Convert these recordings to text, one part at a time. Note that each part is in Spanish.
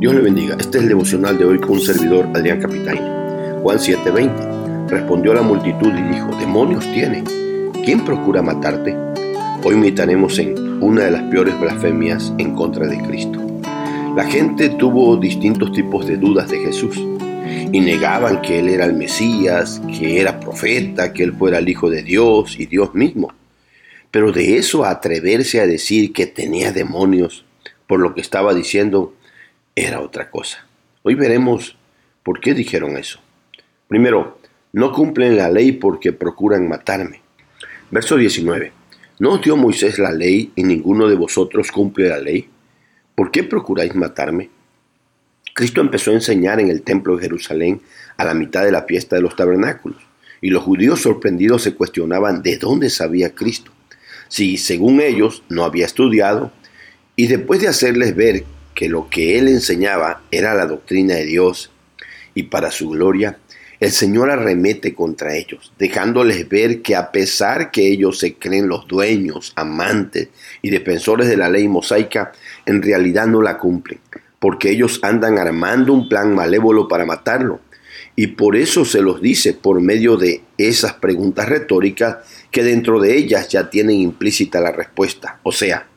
Dios le bendiga. Este es el devocional de hoy con un servidor, Adrián Capitaine. Juan 7:20. Respondió la multitud y dijo, demonios tiene. ¿Quién procura matarte? Hoy meditaremos en una de las peores blasfemias en contra de Cristo. La gente tuvo distintos tipos de dudas de Jesús y negaban que Él era el Mesías, que era profeta, que Él fuera el Hijo de Dios y Dios mismo. Pero de eso a atreverse a decir que tenía demonios por lo que estaba diciendo era otra cosa. Hoy veremos por qué dijeron eso. Primero, no cumplen la ley porque procuran matarme. Verso 19. ¿No os dio Moisés la ley y ninguno de vosotros cumple la ley? ¿Por qué procuráis matarme? Cristo empezó a enseñar en el templo de Jerusalén a la mitad de la fiesta de los tabernáculos, y los judíos sorprendidos se cuestionaban de dónde sabía Cristo, si según ellos no había estudiado, y después de hacerles ver que lo que él enseñaba era la doctrina de Dios y para su gloria, el Señor arremete contra ellos, dejándoles ver que a pesar que ellos se creen los dueños, amantes y defensores de la ley mosaica, en realidad no la cumplen, porque ellos andan armando un plan malévolo para matarlo. Y por eso se los dice por medio de esas preguntas retóricas que dentro de ellas ya tienen implícita la respuesta. O sea,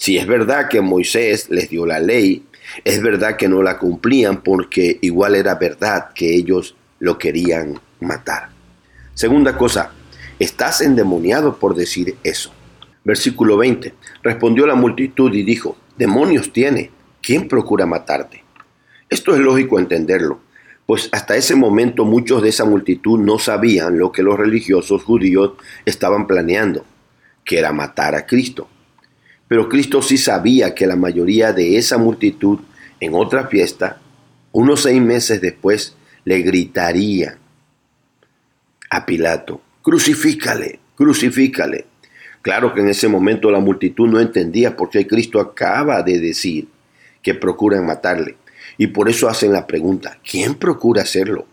si es verdad que Moisés les dio la ley, es verdad que no la cumplían porque igual era verdad que ellos lo querían matar. Segunda cosa, estás endemoniado por decir eso. Versículo 20. Respondió la multitud y dijo, demonios tiene, ¿quién procura matarte? Esto es lógico entenderlo, pues hasta ese momento muchos de esa multitud no sabían lo que los religiosos judíos estaban planeando, que era matar a Cristo. Pero Cristo sí sabía que la mayoría de esa multitud en otra fiesta, unos seis meses después, le gritaría a Pilato, crucifícale, crucifícale. Claro que en ese momento la multitud no entendía por qué Cristo acaba de decir que procuran matarle. Y por eso hacen la pregunta, ¿quién procura hacerlo?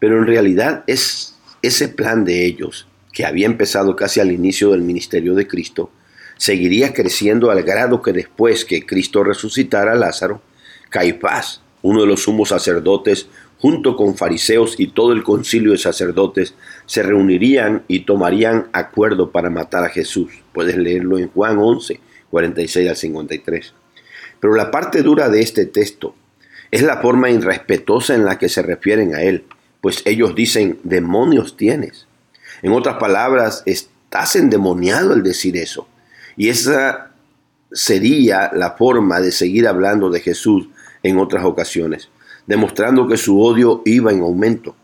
Pero en realidad es ese plan de ellos, que había empezado casi al inicio del ministerio de Cristo, seguiría creciendo al grado que después que Cristo resucitara a Lázaro, Caifás, uno de los sumos sacerdotes, junto con fariseos y todo el concilio de sacerdotes, se reunirían y tomarían acuerdo para matar a Jesús. Puedes leerlo en Juan 11, 46 al 53. Pero la parte dura de este texto es la forma irrespetuosa en la que se refieren a él, pues ellos dicen, demonios tienes. En otras palabras, estás endemoniado al decir eso. Y esa sería la forma de seguir hablando de Jesús en otras ocasiones, demostrando que su odio iba en aumento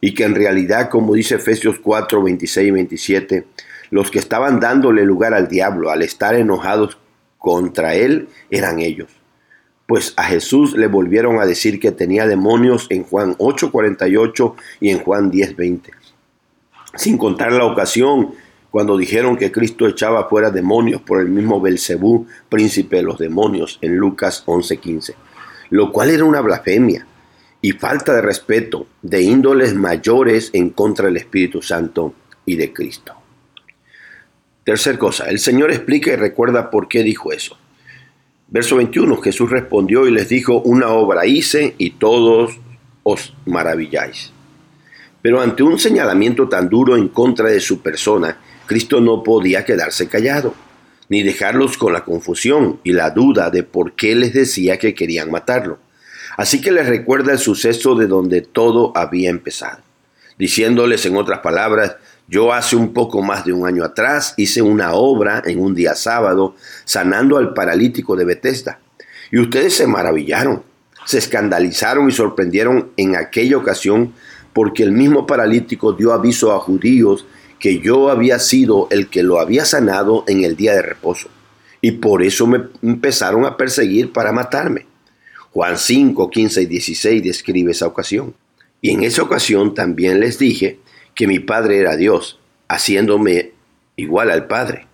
y que en realidad, como dice Efesios 4, 26 y 27, los que estaban dándole lugar al diablo al estar enojados contra él eran ellos pues a Jesús le volvieron a decir que tenía demonios en Juan 8:48 y en Juan 10:20. Sin contar la ocasión cuando dijeron que Cristo echaba fuera demonios por el mismo Belcebú, príncipe de los demonios, en Lucas 11:15, lo cual era una blasfemia y falta de respeto de índoles mayores en contra del Espíritu Santo y de Cristo. Tercer cosa, el Señor explica y recuerda por qué dijo eso. Verso 21, Jesús respondió y les dijo, una obra hice y todos os maravilláis. Pero ante un señalamiento tan duro en contra de su persona, Cristo no podía quedarse callado, ni dejarlos con la confusión y la duda de por qué les decía que querían matarlo. Así que les recuerda el suceso de donde todo había empezado, diciéndoles en otras palabras, yo hace un poco más de un año atrás hice una obra en un día sábado sanando al paralítico de Bethesda. Y ustedes se maravillaron, se escandalizaron y sorprendieron en aquella ocasión porque el mismo paralítico dio aviso a judíos que yo había sido el que lo había sanado en el día de reposo. Y por eso me empezaron a perseguir para matarme. Juan 5, 15 y 16 describe esa ocasión. Y en esa ocasión también les dije que mi Padre era Dios, haciéndome igual al Padre.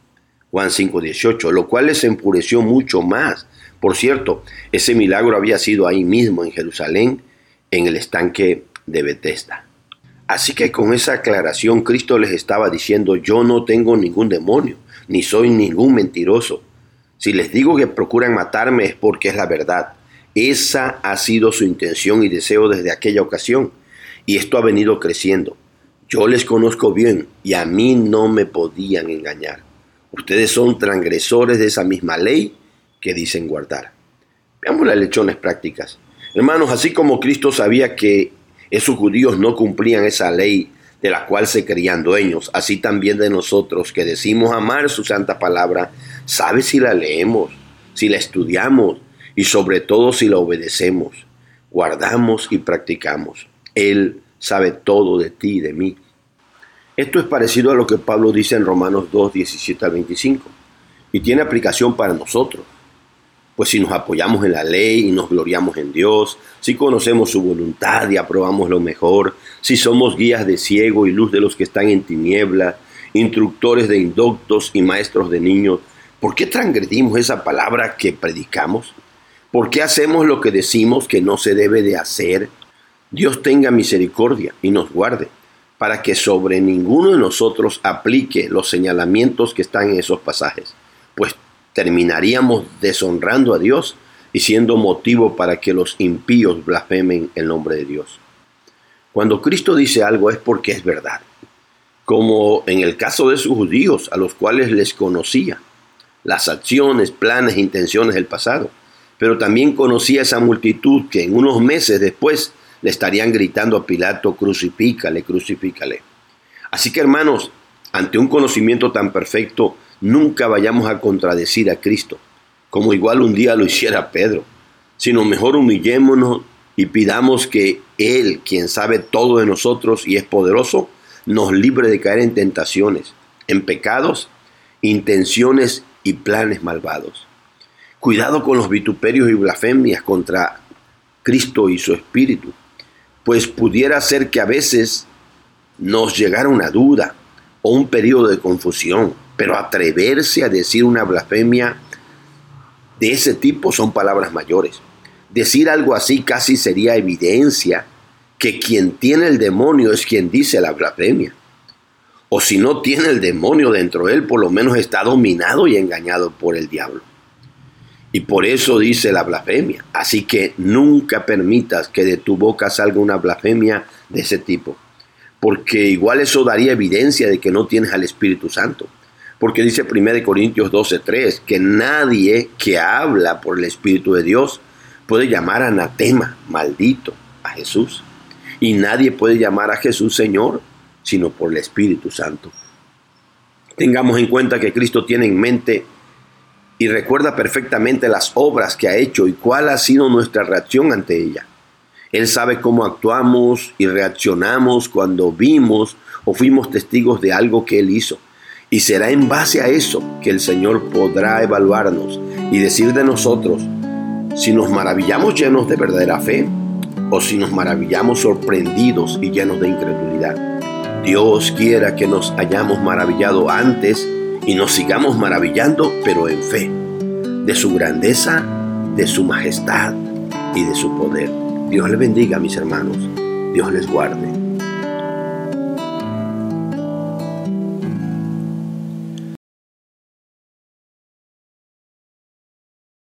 Juan 5:18, lo cual les enfureció mucho más. Por cierto, ese milagro había sido ahí mismo en Jerusalén, en el estanque de Bethesda. Así que con esa aclaración Cristo les estaba diciendo, yo no tengo ningún demonio, ni soy ningún mentiroso. Si les digo que procuran matarme es porque es la verdad. Esa ha sido su intención y deseo desde aquella ocasión, y esto ha venido creciendo. Yo les conozco bien y a mí no me podían engañar. Ustedes son transgresores de esa misma ley que dicen guardar. Veamos las lecciones prácticas. Hermanos, así como Cristo sabía que esos judíos no cumplían esa ley de la cual se creían dueños, así también de nosotros que decimos amar su santa palabra, sabe si la leemos, si la estudiamos y sobre todo si la obedecemos, guardamos y practicamos. Él sabe todo de ti y de mí. Esto es parecido a lo que Pablo dice en Romanos 2, 17 al 25 y tiene aplicación para nosotros. Pues si nos apoyamos en la ley y nos gloriamos en Dios, si conocemos su voluntad y aprobamos lo mejor, si somos guías de ciego y luz de los que están en tinieblas, instructores de indoctos y maestros de niños, ¿por qué transgredimos esa palabra que predicamos? ¿Por qué hacemos lo que decimos que no se debe de hacer? Dios tenga misericordia y nos guarde, para que sobre ninguno de nosotros aplique los señalamientos que están en esos pasajes, pues terminaríamos deshonrando a Dios y siendo motivo para que los impíos blasfemen el nombre de Dios. Cuando Cristo dice algo es porque es verdad, como en el caso de sus judíos, a los cuales les conocía las acciones, planes, intenciones del pasado, pero también conocía esa multitud que en unos meses después le estarían gritando a Pilato, crucifícale, crucifícale. Así que hermanos, ante un conocimiento tan perfecto, nunca vayamos a contradecir a Cristo, como igual un día lo hiciera Pedro, sino mejor humillémonos y pidamos que Él, quien sabe todo de nosotros y es poderoso, nos libre de caer en tentaciones, en pecados, intenciones y planes malvados. Cuidado con los vituperios y blasfemias contra Cristo y su Espíritu, pues pudiera ser que a veces nos llegara una duda o un periodo de confusión pero atreverse a decir una blasfemia de ese tipo son palabras mayores. Decir algo así casi sería evidencia que quien tiene el demonio es quien dice la blasfemia. O si no tiene el demonio dentro de él, por lo menos está dominado y engañado por el diablo. Y por eso dice la blasfemia. Así que nunca permitas que de tu boca salga una blasfemia de ese tipo. Porque igual eso daría evidencia de que no tienes al Espíritu Santo. Porque dice 1 Corintios 12:3 que nadie que habla por el Espíritu de Dios puede llamar anatema, maldito, a Jesús. Y nadie puede llamar a Jesús Señor, sino por el Espíritu Santo. Tengamos en cuenta que Cristo tiene en mente y recuerda perfectamente las obras que ha hecho y cuál ha sido nuestra reacción ante ella. Él sabe cómo actuamos y reaccionamos cuando vimos o fuimos testigos de algo que Él hizo. Y será en base a eso que el Señor podrá evaluarnos y decir de nosotros si nos maravillamos llenos de verdadera fe o si nos maravillamos sorprendidos y llenos de incredulidad. Dios quiera que nos hayamos maravillado antes y nos sigamos maravillando, pero en fe, de su grandeza, de su majestad y de su poder. Dios les bendiga, mis hermanos. Dios les guarde.